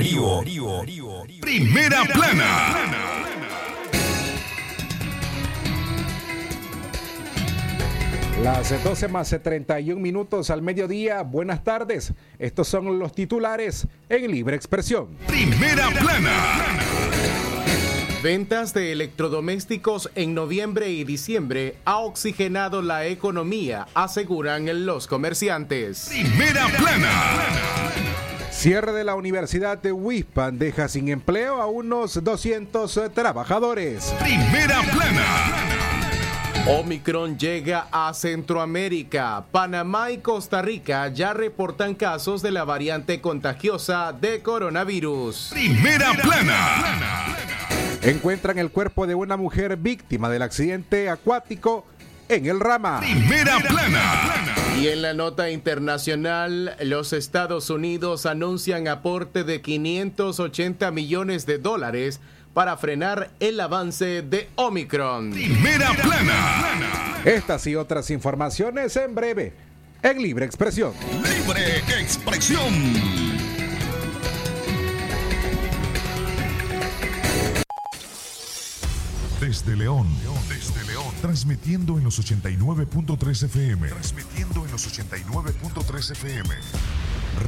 Darío. Primera plana. Las 12 más 31 minutos al mediodía. Buenas tardes. Estos son los titulares en Libre Expresión. Primera plana. Ventas de electrodomésticos en noviembre y diciembre ha oxigenado la economía, aseguran los comerciantes. Primera plana. Cierre de la Universidad de Wispan deja sin empleo a unos 200 trabajadores. Primera plana. Omicron llega a Centroamérica. Panamá y Costa Rica ya reportan casos de la variante contagiosa de coronavirus. Primera plana. Encuentran el cuerpo de una mujer víctima del accidente acuático en el Rama. Primera plana. Y en la nota internacional, los Estados Unidos anuncian aporte de 580 millones de dólares para frenar el avance de Omicron. Primera plana. Estas y otras informaciones en breve, en Libre Expresión. Libre expresión. Desde León, desde León, transmitiendo en los 89.3 FM. Transmitiendo en los 89.3 FM.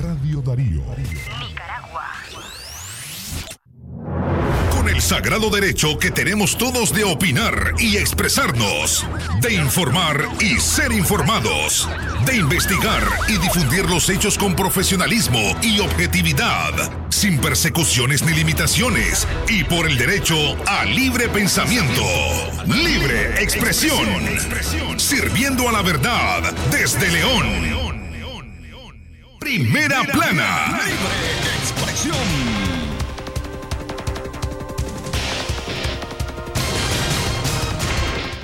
Radio Darío. Nicaragua. Con el sagrado derecho que tenemos todos de opinar y expresarnos, de informar y ser informados, de investigar y difundir los hechos con profesionalismo y objetividad, sin persecuciones ni limitaciones, y por el derecho a libre pensamiento, libre expresión, sirviendo a la verdad desde León. Primera plana. Libre expresión.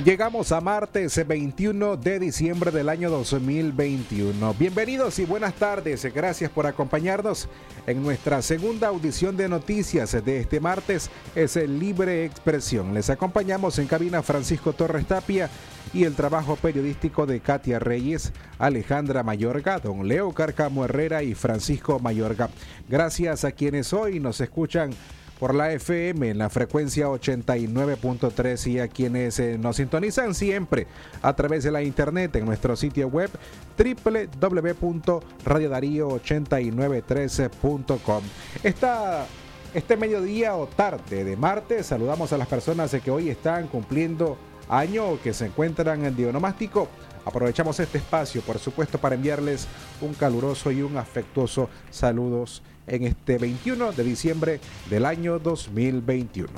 Llegamos a martes 21 de diciembre del año 2021. Bienvenidos y buenas tardes. Gracias por acompañarnos en nuestra segunda audición de noticias de este martes. Es el Libre Expresión. Les acompañamos en cabina Francisco Torres Tapia y el trabajo periodístico de Katia Reyes, Alejandra Mayorga, don Leo Carcamo Herrera y Francisco Mayorga. Gracias a quienes hoy nos escuchan por la FM en la frecuencia 89.3 y a quienes eh, nos sintonizan siempre a través de la internet en nuestro sitio web www.radiodarío893.com. Esta este mediodía o tarde de martes saludamos a las personas que hoy están cumpliendo año o que se encuentran en dionomástico. Aprovechamos este espacio, por supuesto, para enviarles un caluroso y un afectuoso saludos en este 21 de diciembre del año 2021.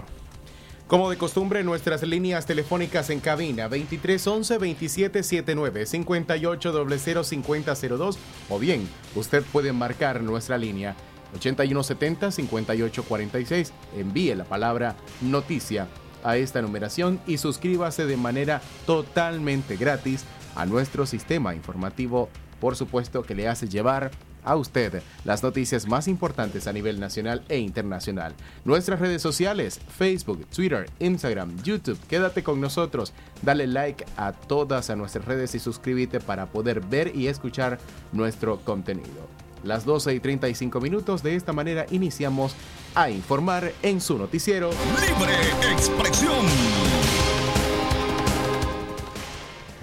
Como de costumbre, nuestras líneas telefónicas en cabina 2311 2779 5800 5002 o bien usted puede marcar nuestra línea 8170 5846. Envíe la palabra noticia a esta numeración y suscríbase de manera totalmente gratis a nuestro sistema informativo, por supuesto que le hace llevar a usted las noticias más importantes a nivel nacional e internacional. Nuestras redes sociales, Facebook, Twitter, Instagram, YouTube. Quédate con nosotros, dale like a todas a nuestras redes y suscríbete para poder ver y escuchar nuestro contenido. Las 12 y 35 minutos de esta manera iniciamos a informar en su noticiero Libre Expresión.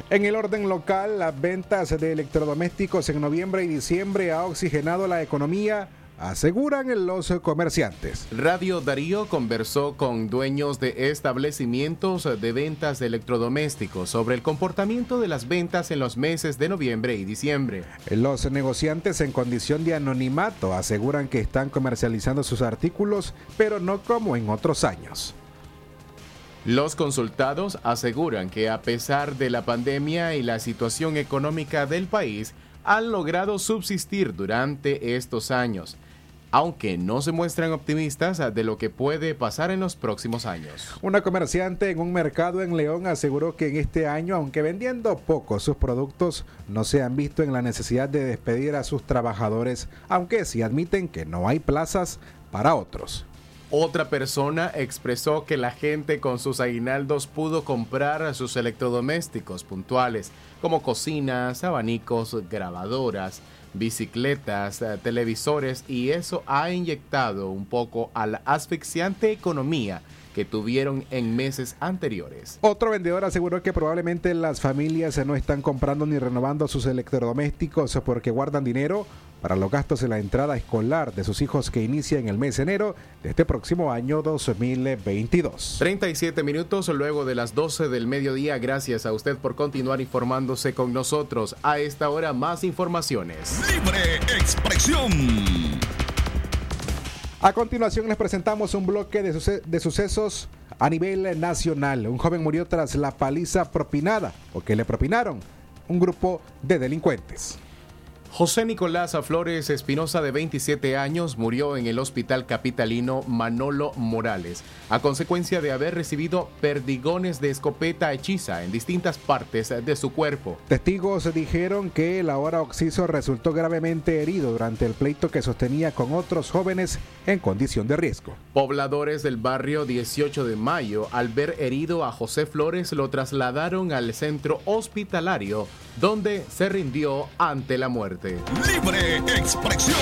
En el orden local, las ventas de electrodomésticos en noviembre y diciembre ha oxigenado la economía, aseguran los comerciantes. Radio Darío conversó con dueños de establecimientos de ventas de electrodomésticos sobre el comportamiento de las ventas en los meses de noviembre y diciembre. Los negociantes en condición de anonimato aseguran que están comercializando sus artículos, pero no como en otros años. Los consultados aseguran que a pesar de la pandemia y la situación económica del país, han logrado subsistir durante estos años, aunque no se muestran optimistas de lo que puede pasar en los próximos años. Una comerciante en un mercado en León aseguró que en este año, aunque vendiendo poco sus productos, no se han visto en la necesidad de despedir a sus trabajadores, aunque sí admiten que no hay plazas para otros. Otra persona expresó que la gente con sus aguinaldos pudo comprar sus electrodomésticos puntuales, como cocinas, abanicos, grabadoras, bicicletas, eh, televisores, y eso ha inyectado un poco a la asfixiante economía que tuvieron en meses anteriores. Otro vendedor aseguró que probablemente las familias no están comprando ni renovando sus electrodomésticos porque guardan dinero para los gastos de la entrada escolar de sus hijos que inicia en el mes de enero de este próximo año 2022. 37 minutos luego de las 12 del mediodía. Gracias a usted por continuar informándose con nosotros. A esta hora más informaciones. Libre expresión. A continuación les presentamos un bloque de, de, sucesos a nivel nacional. Un joven murió tras la paliza propinada o que le propinaron un grupo de delincuentes. José Nicolás Flores Espinosa, de 27 años, murió en el hospital capitalino Manolo Morales a consecuencia de haber recibido perdigones de escopeta hechiza en distintas partes de su cuerpo. Testigos dijeron que el ahora occiso resultó gravemente herido durante el pleito que sostenía con otros jóvenes en condición de riesgo. Pobladores del barrio 18 de Mayo, al ver herido a José Flores, lo trasladaron al centro hospitalario, donde se rindió ante la muerte. Libre expresión.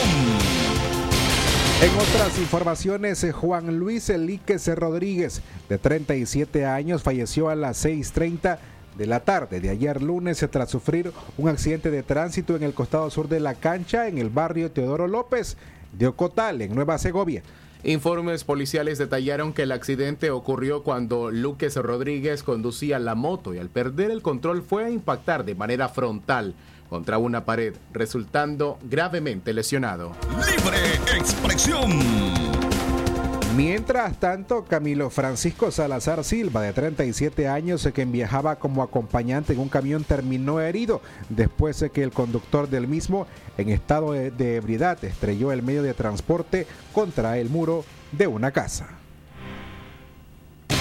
En otras informaciones, eh, Juan Luis Elíquez Rodríguez, de 37 años, falleció a las 6.30 de la tarde de ayer lunes eh, tras sufrir un accidente de tránsito en el costado sur de la cancha en el barrio Teodoro López de Ocotal, en Nueva Segovia. Informes policiales detallaron que el accidente ocurrió cuando Luques Rodríguez conducía la moto y al perder el control fue a impactar de manera frontal contra una pared, resultando gravemente lesionado. Libre expresión. Mientras tanto, Camilo Francisco Salazar Silva, de 37 años, quien viajaba como acompañante en un camión, terminó herido después de que el conductor del mismo, en estado de ebriedad, estrelló el medio de transporte contra el muro de una casa.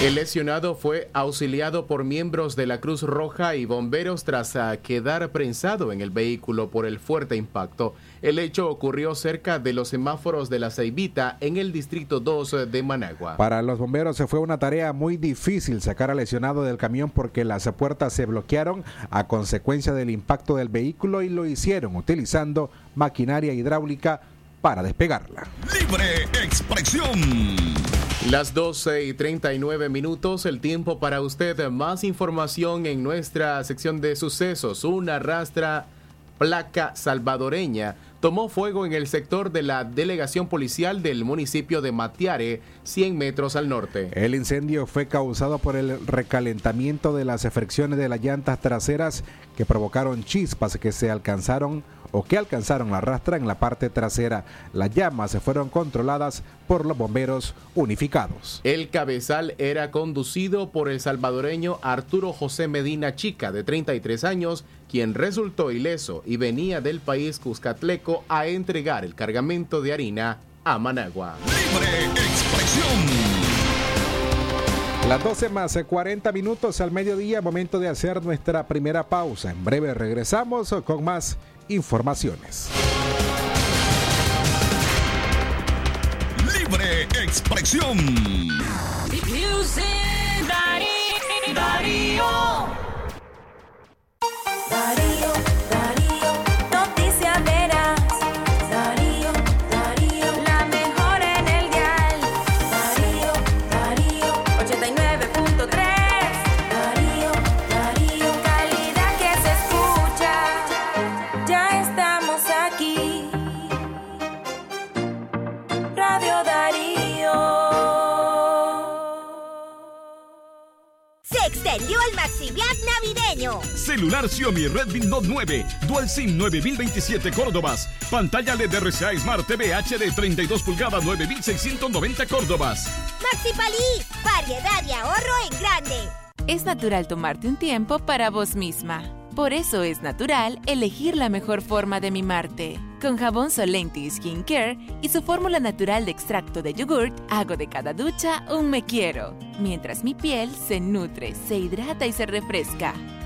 El lesionado fue auxiliado por miembros de la Cruz Roja y bomberos tras ah, quedar prensado en el vehículo por el fuerte impacto. El hecho ocurrió cerca de los semáforos de la Ceibita en el distrito 2 de Managua. Para los bomberos se fue una tarea muy difícil sacar al lesionado del camión porque las puertas se bloquearon a consecuencia del impacto del vehículo y lo hicieron utilizando maquinaria hidráulica para despegarla. Libre expresión. Las 12 y 39 minutos, el tiempo para usted. Más información en nuestra sección de sucesos. Una rastra placa salvadoreña tomó fuego en el sector de la delegación policial del municipio de Matiare, 100 metros al norte. El incendio fue causado por el recalentamiento de las fricciones de las llantas traseras que provocaron chispas que se alcanzaron o que alcanzaron la rastra en la parte trasera. Las llamas se fueron controladas por los bomberos unificados. El cabezal era conducido por el salvadoreño Arturo José Medina Chica, de 33 años, quien resultó ileso y venía del país Cuscatleco a entregar el cargamento de harina a Managua. Libre expresión. Las 12 más 40 minutos al mediodía, momento de hacer nuestra primera pausa. En breve regresamos con más informaciones. Libre expresión. Celular Xiaomi Redmi Note 9, Dual SIM 9027 Córdobas. Pantalla LED RCA Smart TV HD 32 pulgadas 9690 Córdobas. Maxi Palí, variedad y ahorro en grande. Es natural tomarte un tiempo para vos misma. Por eso es natural elegir la mejor forma de mimarte. Con jabón Solenti Skin Care y su fórmula natural de extracto de yogurt, hago de cada ducha un me quiero, mientras mi piel se nutre, se hidrata y se refresca.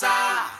Quédate en casa.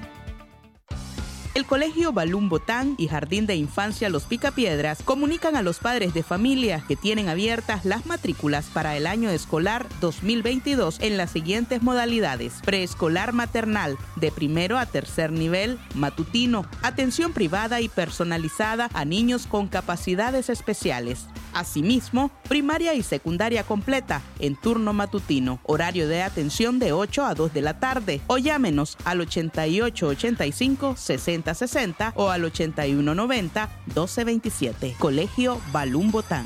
El Colegio Balún Botán y Jardín de Infancia Los Picapiedras comunican a los padres de familia que tienen abiertas las matrículas para el año escolar 2022 en las siguientes modalidades. Preescolar maternal, de primero a tercer nivel, matutino, atención privada y personalizada a niños con capacidades especiales. Asimismo, primaria y secundaria completa en turno matutino, horario de atención de 8 a 2 de la tarde o llámenos al 8885 6060 o al 8190 1227. Colegio Balún Botán.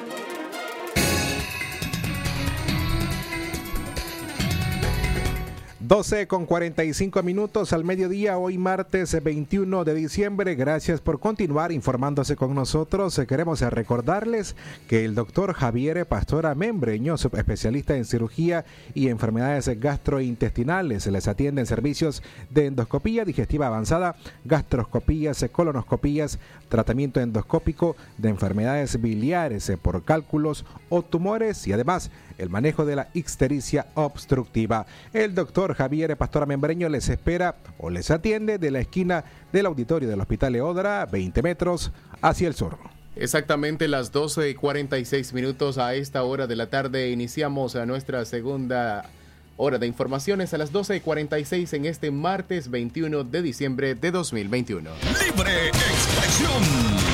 12 con 45 minutos al mediodía, hoy martes 21 de diciembre. Gracias por continuar informándose con nosotros. Queremos recordarles que el doctor Javier Pastora Membreño, especialista en cirugía y enfermedades gastrointestinales, les atiende en servicios de endoscopía digestiva avanzada, gastroscopías, colonoscopías, tratamiento endoscópico de enfermedades biliares por cálculos o tumores y además el manejo de la ictericia obstructiva. El doctor Javier Pastora Membreño les espera o les atiende de la esquina del auditorio del Hospital Eodra, 20 metros hacia el sur. Exactamente las 12 y 46 minutos a esta hora de la tarde iniciamos a nuestra segunda hora de informaciones a las 12 y 46 en este martes 21 de diciembre de 2021. Libre expresión.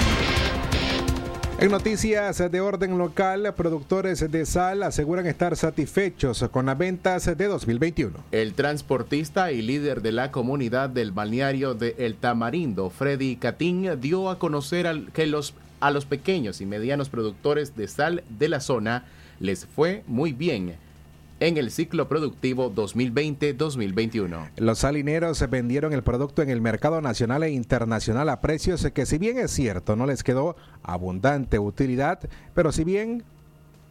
En noticias de orden local, productores de sal aseguran estar satisfechos con las ventas de 2021. El transportista y líder de la comunidad del balneario de El Tamarindo, Freddy Catín, dio a conocer que los, a los pequeños y medianos productores de sal de la zona les fue muy bien en el ciclo productivo 2020-2021. Los salineros vendieron el producto en el mercado nacional e internacional a precios que si bien es cierto no les quedó abundante utilidad, pero si bien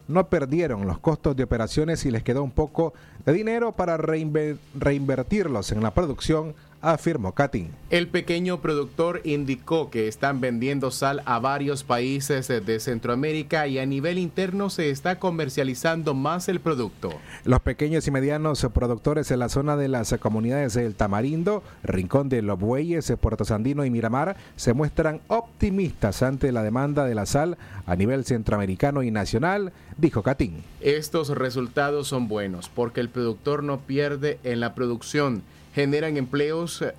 no perdieron los costos de operaciones y les quedó un poco de dinero para reinve- reinvertirlos en la producción, afirmó Katin. El pequeño productor indicó que están vendiendo sal a varios países de Centroamérica y a nivel interno se está comercializando más el producto. Los pequeños y medianos productores en la zona de las comunidades del Tamarindo, Rincón de los Bueyes, Puerto Sandino y Miramar se muestran optimistas ante la demanda de la sal a nivel centroamericano y nacional, dijo Catín. Estos resultados son buenos porque el productor no pierde en la producción, generan empleos eh,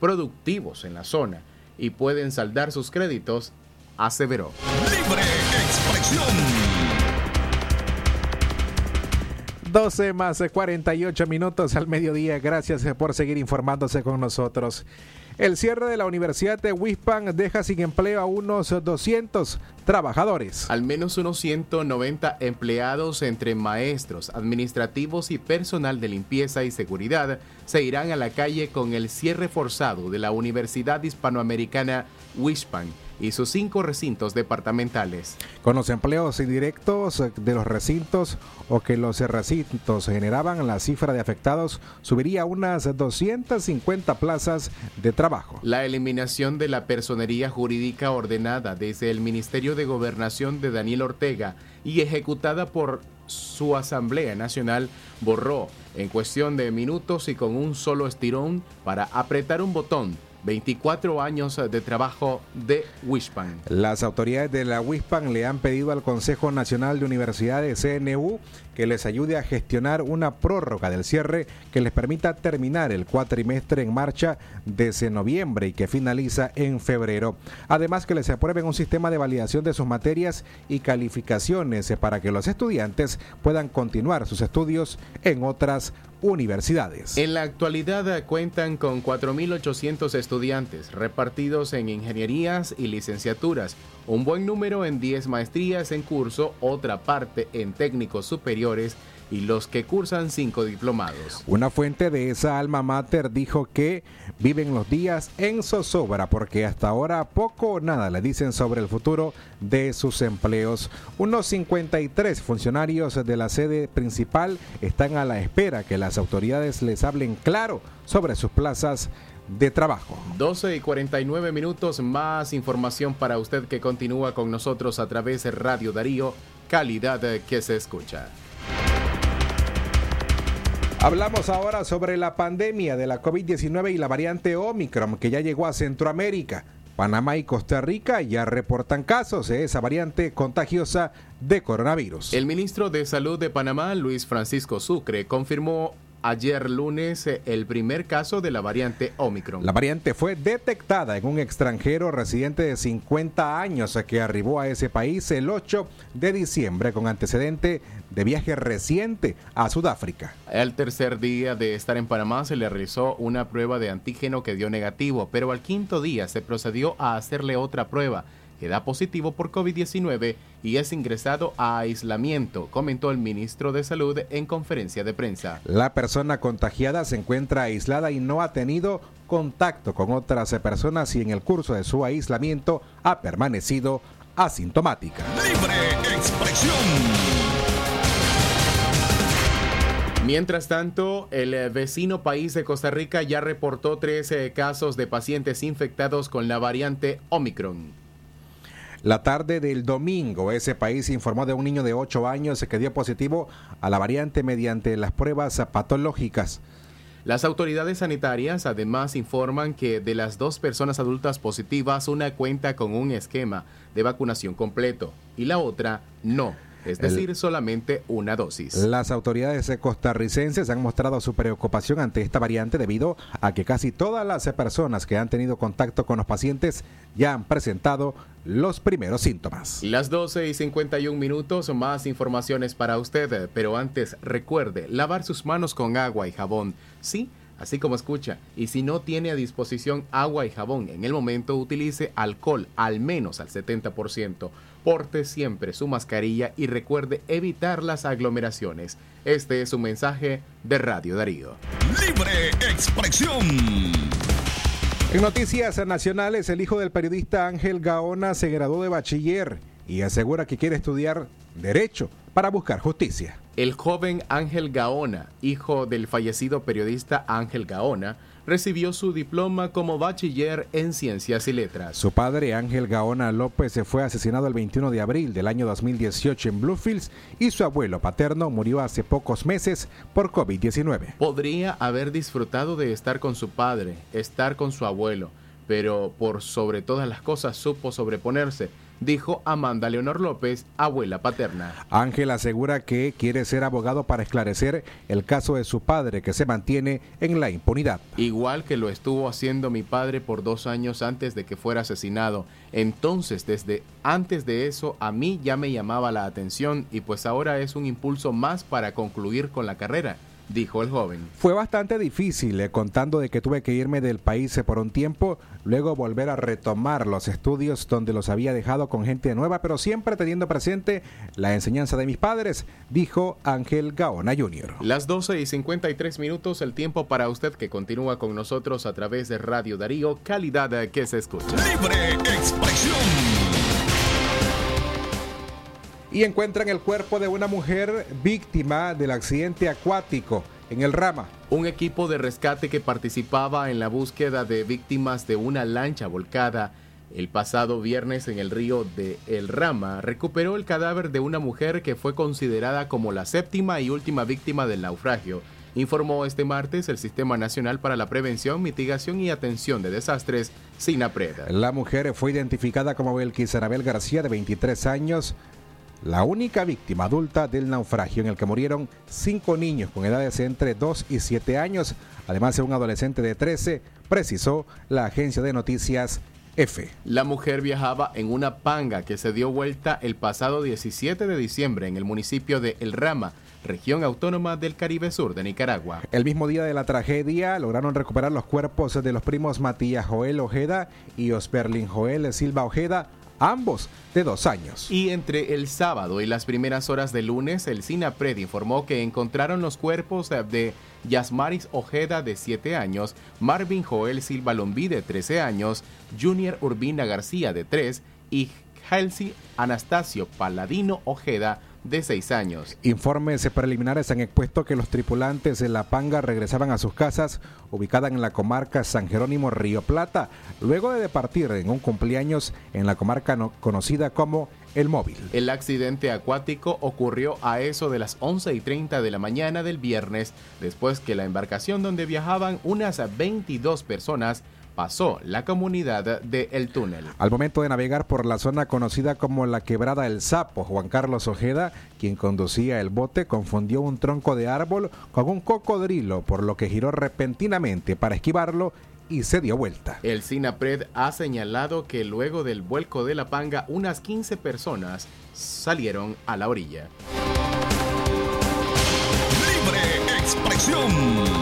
productivos en la zona y pueden saldar sus créditos, aseveró. Libre expresión. 12 más 48 minutos al mediodía. Gracias por seguir informándose con nosotros. El cierre de la Universidad de Wispan deja sin empleo a unos 200 trabajadores. Al menos unos 190 empleados entre maestros, administrativos y personal de limpieza y seguridad se irán a la calle con el cierre forzado de la Universidad Hispanoamericana Wispan y sus cinco recintos departamentales. Con los empleos indirectos de los recintos o que los recintos generaban, la cifra de afectados subiría a unas 250 plazas de trabajo. La eliminación de la personería jurídica ordenada desde el Ministerio de Gobernación de Daniel Ortega y ejecutada por su Asamblea Nacional borró en cuestión de minutos y con un solo estirón para apretar un botón 24 años de trabajo de Wishpan. Las autoridades de la WISPAN le han pedido al Consejo Nacional de Universidades CNU que les ayude a gestionar una prórroga del cierre que les permita terminar el cuatrimestre en marcha desde noviembre y que finaliza en febrero. Además que les aprueben un sistema de validación de sus materias y calificaciones para que los estudiantes puedan continuar sus estudios en otras universidades. En la actualidad cuentan con 4.800 estudiantes repartidos en ingenierías y licenciaturas, un buen número en 10 maestrías en curso, otra parte en técnicos superiores y los que cursan 5 diplomados. Una fuente de esa alma mater dijo que viven los días en zozobra porque hasta ahora poco o nada le dicen sobre el futuro de sus empleos. Unos 53 funcionarios de la sede principal están a la espera que las autoridades les hablen claro sobre sus plazas de trabajo. 12 y 49 minutos más información para usted que continúa con nosotros a través de Radio Darío, calidad que se escucha. Hablamos ahora sobre la pandemia de la COVID-19 y la variante Omicron que ya llegó a Centroamérica. Panamá y Costa Rica ya reportan casos de esa variante contagiosa de coronavirus. El ministro de Salud de Panamá, Luis Francisco Sucre, confirmó ayer lunes eh, el primer caso de la variante Omicron. La variante fue detectada en un extranjero residente de 50 años que arribó a ese país el 8 de diciembre con antecedente de viaje reciente a Sudáfrica. El tercer día de estar en Panamá se le realizó una prueba de antígeno que dio negativo, pero al quinto día se procedió a hacerle otra prueba que da positivo por COVID-19 y es ingresado a aislamiento, comentó el ministro de Salud en conferencia de prensa. La persona contagiada se encuentra aislada y no ha tenido contacto con otras personas y en el curso de su aislamiento ha permanecido asintomática. Libre expresión. Mientras tanto, el eh, vecino país de Costa Rica ya reportó 13 casos de pacientes infectados con la variante Omicron. La tarde del domingo, ese país informó de un niño de 8 años que dio positivo a la variante mediante las pruebas patológicas. Las autoridades sanitarias además informan que de las dos personas adultas positivas, una cuenta con un esquema de vacunación completo y la otra no. Es decir, solamente una dosis. Las autoridades costarricenses han mostrado su preocupación ante esta variante debido a que casi todas las personas que han tenido contacto con los pacientes ya han presentado los primeros síntomas. Las 12 y 51 minutos, más informaciones para usted, pero antes recuerde lavar sus manos con agua y jabón. Sí, así como escucha. Y si no tiene a disposición agua y jabón en el momento, utilice alcohol al menos al 70%. Porte siempre su mascarilla y recuerde evitar las aglomeraciones. Este es un mensaje de Radio Darío. Libre expresión. En noticias nacionales, el hijo del periodista Ángel Gaona se graduó de bachiller y asegura que quiere estudiar Derecho para buscar justicia. El joven Ángel Gaona, hijo del fallecido periodista Ángel Gaona, recibió su diploma como bachiller en Ciencias y Letras. Su padre, Ángel Gaona López, se fue asesinado el 21 de abril del año 2018 en Bluefields y su abuelo paterno murió hace pocos meses por COVID-19. Podría haber disfrutado de estar con su padre, estar con su abuelo, pero por sobre todas las cosas supo sobreponerse dijo Amanda Leonor López, abuela paterna. Ángel asegura que quiere ser abogado para esclarecer el caso de su padre que se mantiene en la impunidad. Igual que lo estuvo haciendo mi padre por dos años antes de que fuera asesinado. Entonces, desde antes de eso, a mí ya me llamaba la atención y pues ahora es un impulso más para concluir con la carrera dijo el joven. Fue bastante difícil, eh, contando de que tuve que irme del país eh, por un tiempo, luego volver a retomar los estudios donde los había dejado con gente nueva, pero siempre teniendo presente la enseñanza de mis padres, dijo Ángel Gaona Jr. Las 12 y 53 minutos, el tiempo para usted que continúa con nosotros a través de Radio Darío, calidad que se escucha. Libre expresión y encuentran el cuerpo de una mujer víctima del accidente acuático en el Rama. Un equipo de rescate que participaba en la búsqueda de víctimas de una lancha volcada el pasado viernes en el río de El Rama recuperó el cadáver de una mujer que fue considerada como la séptima y última víctima del naufragio, informó este martes el Sistema Nacional para la Prevención, Mitigación y Atención de Desastres, SINAPRED. La mujer fue identificada como Belkis García, de 23 años, la única víctima adulta del naufragio en el que murieron cinco niños con edades entre 2 y 7 años, además de un adolescente de 13, precisó la agencia de noticias F. La mujer viajaba en una panga que se dio vuelta el pasado 17 de diciembre en el municipio de El Rama, región autónoma del Caribe Sur de Nicaragua. El mismo día de la tragedia lograron recuperar los cuerpos de los primos Matías Joel Ojeda y Osberlin Joel Silva Ojeda, ambos de dos años. Y entre el sábado y las primeras horas del lunes, el SINAPRED informó que encontraron los cuerpos de Yasmaris Ojeda de 7 años, Marvin Joel Silva Lombí de 13 años, Junior Urbina García de 3 y Halsey Anastasio Paladino Ojeda de seis años. Informes preliminares han expuesto que los tripulantes de La Panga regresaban a sus casas ubicadas en la comarca San Jerónimo Río Plata, luego de departir en un cumpleaños en la comarca conocida como El Móvil. El accidente acuático ocurrió a eso de las 11 y 30 de la mañana del viernes, después que la embarcación donde viajaban unas 22 personas pasó la comunidad de El Túnel. Al momento de navegar por la zona conocida como la Quebrada del Sapo, Juan Carlos Ojeda, quien conducía el bote, confundió un tronco de árbol con un cocodrilo, por lo que giró repentinamente para esquivarlo y se dio vuelta. El SINAPRED ha señalado que luego del vuelco de la panga, unas 15 personas salieron a la orilla. Libre expresión.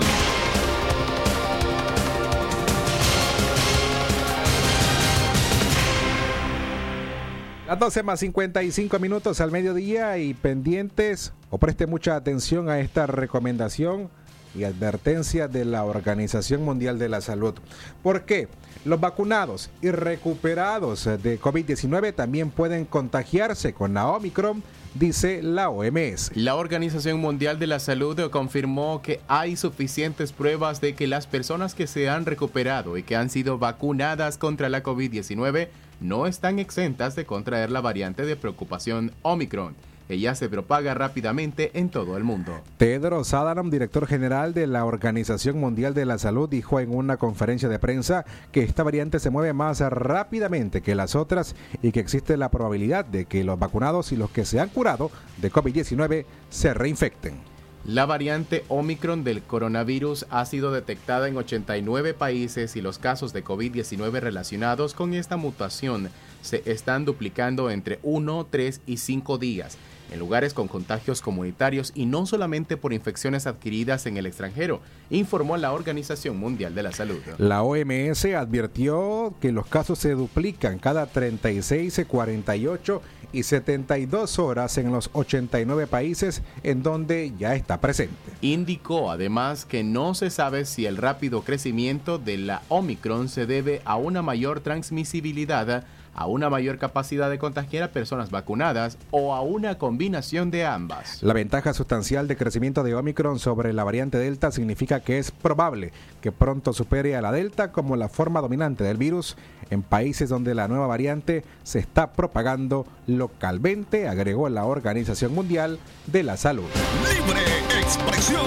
Las 12 más 55 minutos al mediodía y pendientes o preste mucha atención a esta recomendación y advertencia de la Organización Mundial de la Salud. ¿Por qué? Los vacunados y recuperados de COVID-19 también pueden contagiarse con la Omicron dice la OMS. La Organización Mundial de la Salud confirmó que hay suficientes pruebas de que las personas que se han recuperado y que han sido vacunadas contra la COVID-19 no están exentas de contraer la variante de preocupación Omicron. ella se propaga rápidamente en todo el mundo. Tedros Adhanom, director general de la Organización Mundial de la Salud, dijo en una conferencia de prensa que esta variante se mueve más rápidamente que las otras y que existe la probabilidad de que los vacunados y los que se han curado de COVID-19 se reinfecten. La variante Omicron del coronavirus ha sido detectada en 89 países y los casos de COVID-19 relacionados con esta mutación se están duplicando entre 1, 3 y 5 días en lugares con contagios comunitarios y no solamente por infecciones adquiridas en el extranjero, informó la Organización Mundial de la Salud. La OMS advirtió que los casos se duplican cada 36, 48 y 72 horas en los 89 países en donde ya está presente. Indicó además que no se sabe si el rápido crecimiento de la Omicron se debe a una mayor transmisibilidad a una mayor capacidad de contagiar a personas vacunadas o a una combinación de ambas. La ventaja sustancial de crecimiento de Omicron sobre la variante Delta significa que es probable que pronto supere a la Delta como la forma dominante del virus en países donde la nueva variante se está propagando localmente, agregó la Organización Mundial de la Salud. Libre expresión.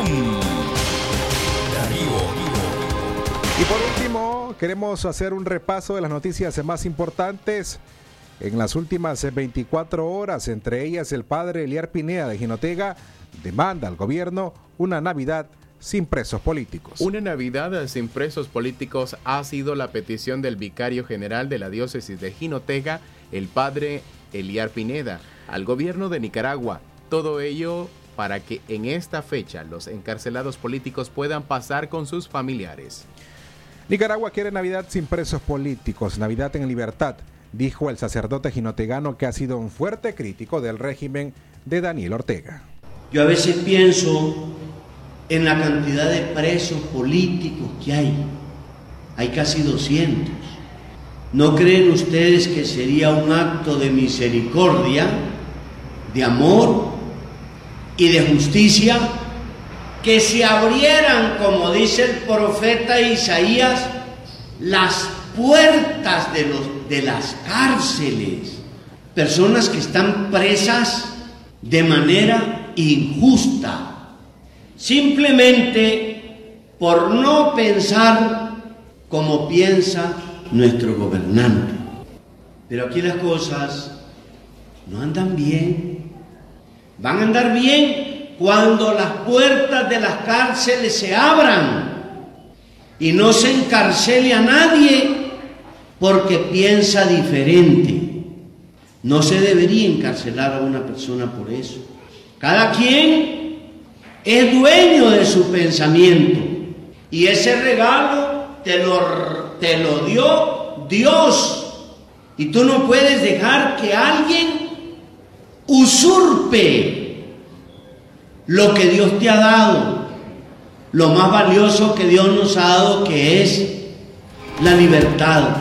Y por último, queremos hacer un repaso de las noticias más importantes en las últimas 24 horas, entre ellas el padre Eliar Pineda de Ginotega demanda al gobierno una Navidad sin presos políticos. Una Navidad sin presos políticos ha sido la petición del vicario general de la diócesis de Jinotega, el padre Eliar Pineda, al gobierno de Nicaragua. Todo ello para que en esta fecha los encarcelados políticos puedan pasar con sus familiares. Nicaragua quiere Navidad sin presos políticos, Navidad en libertad, dijo el sacerdote ginotegano que ha sido un fuerte crítico del régimen de Daniel Ortega. Yo a veces pienso en la cantidad de presos políticos que hay. Hay casi 200. ¿No creen ustedes que sería un acto de misericordia, de amor y de justicia que se abrieran, como dice el profeta Isaías, las puertas de, los, de las cárceles? Personas que están presas de manera injusta simplemente por no pensar como piensa nuestro gobernante. Pero aquí las cosas no andan bien. Van a andar bien cuando las puertas de las cárceles se abran y no se encarcele a nadie porque piensa diferente. No se debería encarcelar a una persona por eso. Cada quien es dueño de su pensamiento. Y ese regalo te lo, te lo dio Dios. Y tú no puedes dejar que alguien usurpe lo que Dios te ha dado, lo más valioso que Dios nos ha dado, que es la libertad.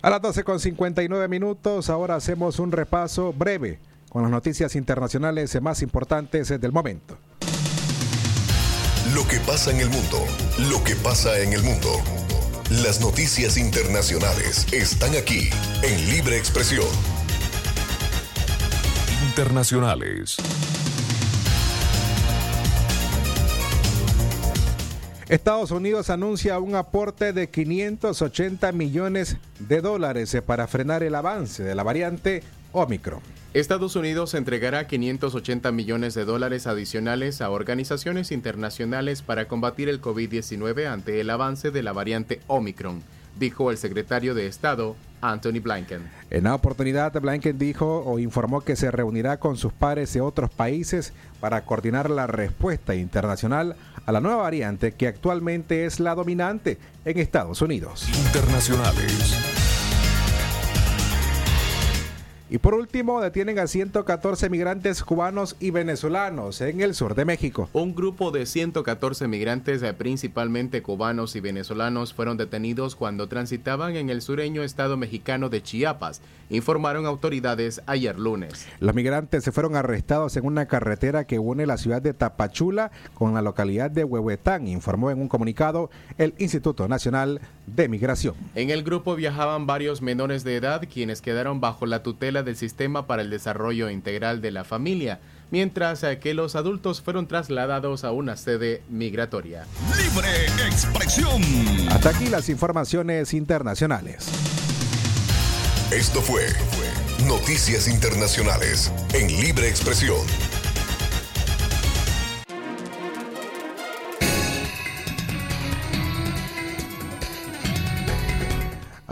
A las 12 con 59 minutos, ahora hacemos un repaso breve con las noticias internacionales más importantes del momento. Lo que pasa en el mundo, lo que pasa en el mundo. Las noticias internacionales están aquí en Libre Expresión. Internacionales. Estados Unidos anuncia un aporte de 580 millones de dólares para frenar el avance de la variante Omicron. Estados Unidos entregará 580 millones de dólares adicionales a organizaciones internacionales para combatir el COVID-19 ante el avance de la variante Omicron, dijo el secretario de Estado Anthony Blinken. En la oportunidad, Blinken dijo o informó que se reunirá con sus pares de otros países para coordinar la respuesta internacional a la nueva variante que actualmente es la dominante en Estados Unidos. Internacionales. Y por último, detienen a 114 migrantes cubanos y venezolanos en el sur de México. Un grupo de 114 migrantes, eh, principalmente cubanos y venezolanos, fueron detenidos cuando transitaban en el sureño estado mexicano de Chiapas, informaron autoridades ayer lunes. Los migrantes se fueron arrestados en una carretera que une la ciudad de Tapachula con la localidad de Huehuetán, informó en un comunicado el Instituto Nacional de Migración. En el grupo viajaban varios menores de edad quienes quedaron bajo la tutela del Sistema para el Desarrollo Integral de la Familia, mientras eh, que los adultos fueron trasladados a una sede migratoria. Libre expresión. Hasta aquí las informaciones internacionales. Esto fue Noticias Internacionales en Libre Expresión.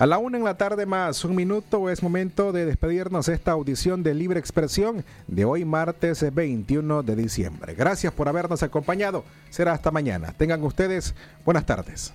A la una en la tarde más un minuto es momento de despedirnos de esta audición de Libre Expresión de hoy martes 21 de diciembre. Gracias por habernos acompañado. Será hasta mañana. Tengan ustedes buenas tardes.